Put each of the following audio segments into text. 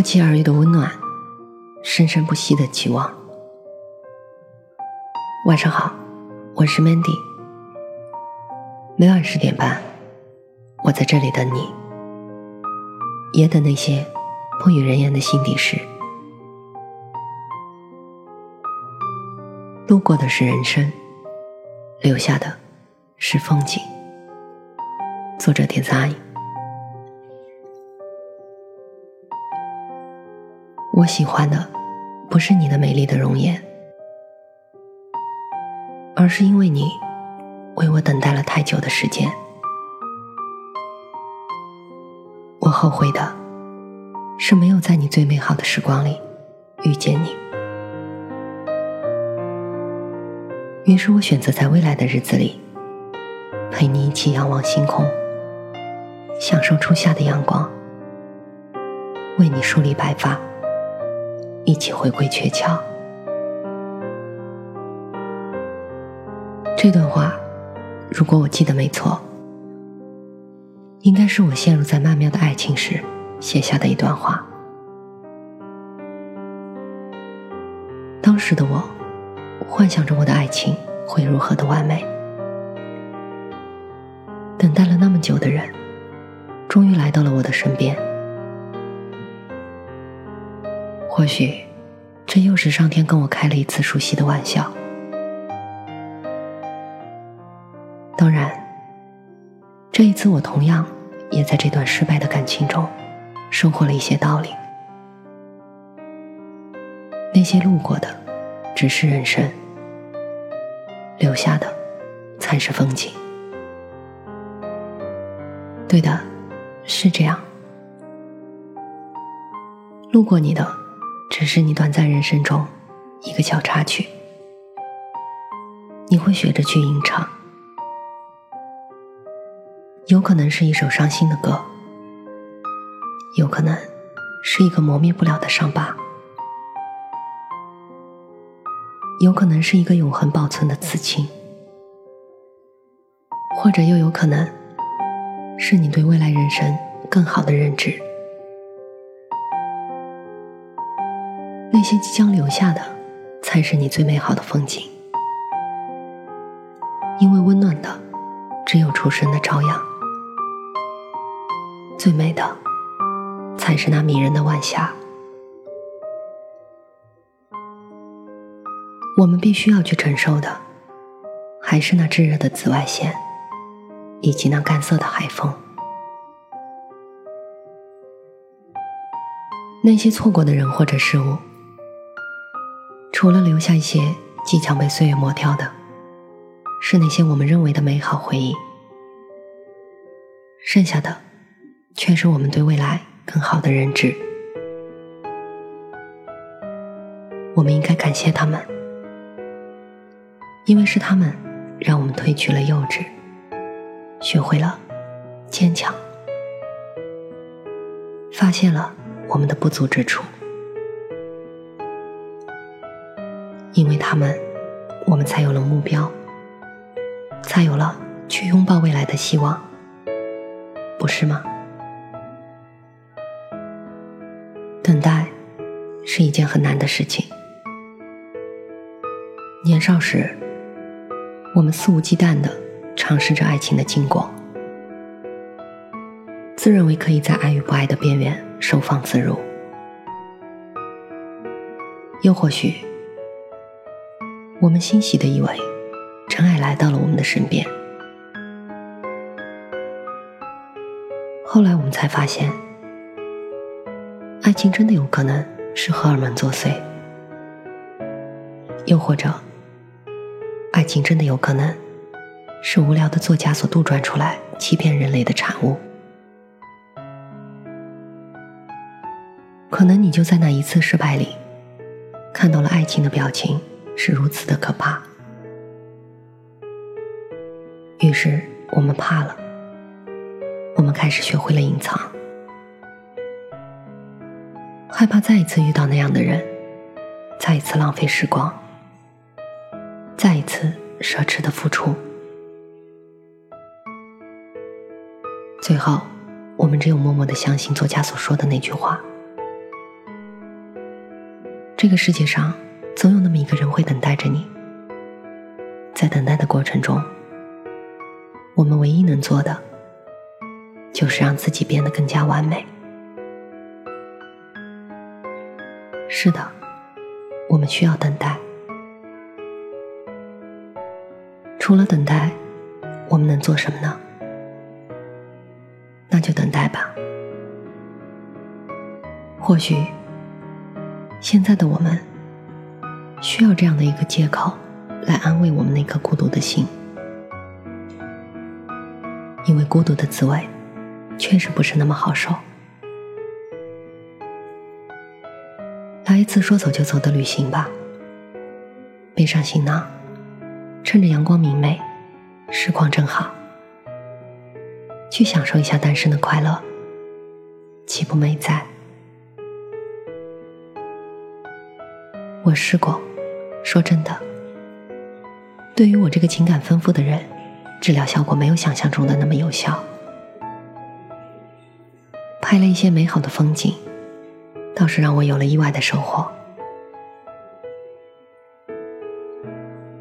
不期而遇的温暖，生生不息的期望。晚上好，我是 Mandy。每晚十点半，我在这里等你，也等那些不与人言的心底事。路过的是人生，留下的是风景。作者田三阿姨。我喜欢的不是你的美丽的容颜，而是因为你为我等待了太久的时间。我后悔的是没有在你最美好的时光里遇见你。于是我选择在未来的日子里陪你一起仰望星空，享受初夏的阳光，为你梳理白发。一起回归鹊桥。这段话，如果我记得没错，应该是我陷入在曼妙的爱情时写下的一段话。当时的我，幻想着我的爱情会如何的完美。等待了那么久的人，终于来到了我的身边。或许，这又是上天跟我开了一次熟悉的玩笑。当然，这一次我同样也在这段失败的感情中收获了一些道理。那些路过的只是人生，留下的才是风景。对的，是这样。路过你的。只是你短暂人生中一个小插曲，你会学着去吟唱，有可能是一首伤心的歌，有可能是一个磨灭不了的伤疤，有可能是一个永恒保存的刺青，或者又有可能是你对未来人生更好的认知。那些即将留下的，才是你最美好的风景。因为温暖的，只有初生的朝阳；最美的，才是那迷人的晚霞。我们必须要去承受的，还是那炙热的紫外线，以及那干涩的海风。那些错过的人或者事物。除了留下一些即将被岁月磨掉的，是那些我们认为的美好回忆，剩下的却是我们对未来更好的认知。我们应该感谢他们，因为是他们让我们褪去了幼稚，学会了坚强，发现了我们的不足之处。因为他们，我们才有了目标，才有了去拥抱未来的希望，不是吗？等待是一件很难的事情。年少时，我们肆无忌惮的尝试着爱情的金光，自认为可以在爱与不爱的边缘收放自如，又或许。我们欣喜的以为，真爱来到了我们的身边。后来我们才发现，爱情真的有可能是荷尔蒙作祟，又或者，爱情真的有可能是无聊的作家所杜撰出来欺骗人类的产物。可能你就在那一次失败里，看到了爱情的表情。是如此的可怕，于是我们怕了，我们开始学会了隐藏，害怕再一次遇到那样的人，再一次浪费时光，再一次奢侈的付出，最后我们只有默默的相信作家所说的那句话：这个世界上总有那么一个人会等待着你，在等待的过程中，我们唯一能做的就是让自己变得更加完美。是的，我们需要等待。除了等待，我们能做什么呢？那就等待吧。或许，现在的我们需要这样的一个借口，来安慰我们那颗孤独的心，因为孤独的滋味确实不是那么好受。来一次说走就走的旅行吧，背上行囊，趁着阳光明媚，时光正好，去享受一下单身的快乐，岂不美哉？我试过，说真的，对于我这个情感丰富的人，治疗效果没有想象中的那么有效。拍了一些美好的风景。倒是让我有了意外的收获。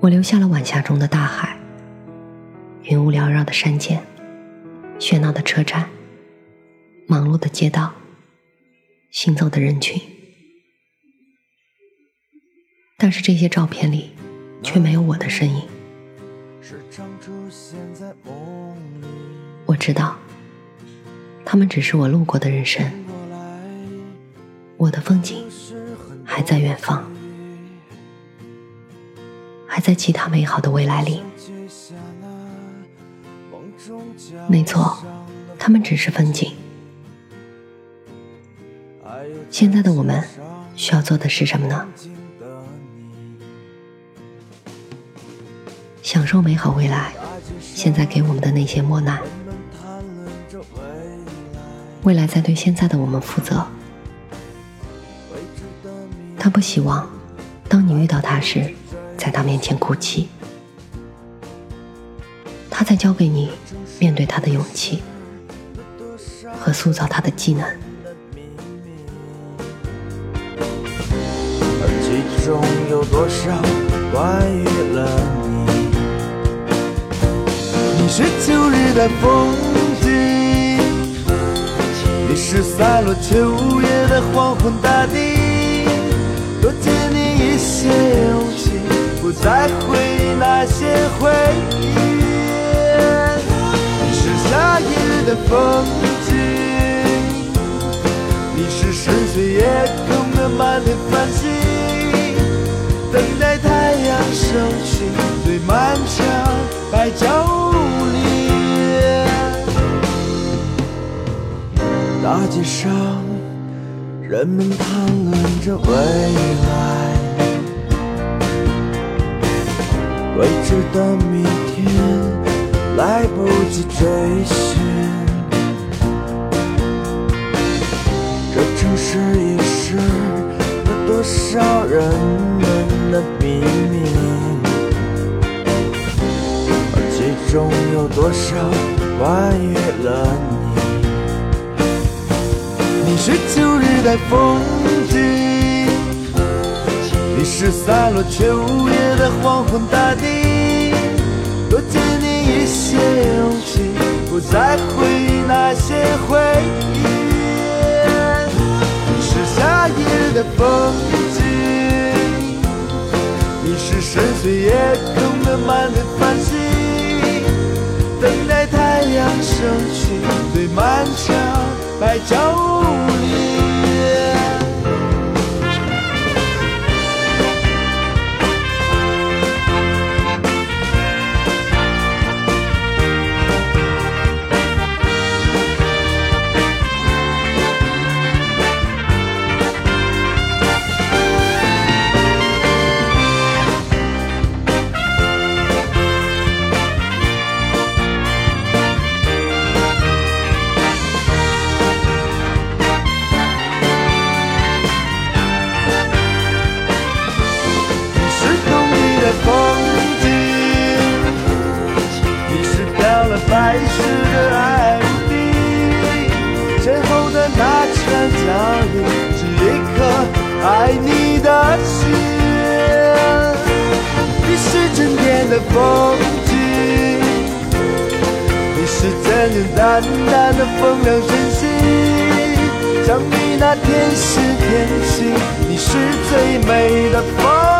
我留下了晚霞中的大海，云雾缭绕的山间，喧闹的车站，忙碌的街道，行走的人群。但是这些照片里却没有我的身影。我知道，他们只是我路过的人生。我的风景还在远方，还在其他美好的未来里。没错，他们只是风景。现在的我们需要做的是什么呢？享受美好未来，现在给我们的那些磨难，未来在对现在的我们负责。他不希望，当你遇到他时，在他面前哭泣。他在教给你面对他的勇气和塑造他的技能。而其中有多少关于了你？你是秋日的风景，你是散落秋叶的黄昏大地。多借你一些勇气，不再回忆那些回忆。你是夏夜的风景，你是深邃夜空的满天繁星，等待太阳升起大街上。人们谈论着未来，未知的明天来不及追寻。这城市遗失了多少人们的秘密，而其中有多少关于了你？你是秋日的风景，你是散落秋叶的黄昏大地。多借你一些勇气，不再回忆那些回忆。你是夏夜的风景，你是深邃夜空的家里是一颗爱你的心，你是春天的风景，你是简简单单的风凉晨曦，像你那天使天气，你是最美的风。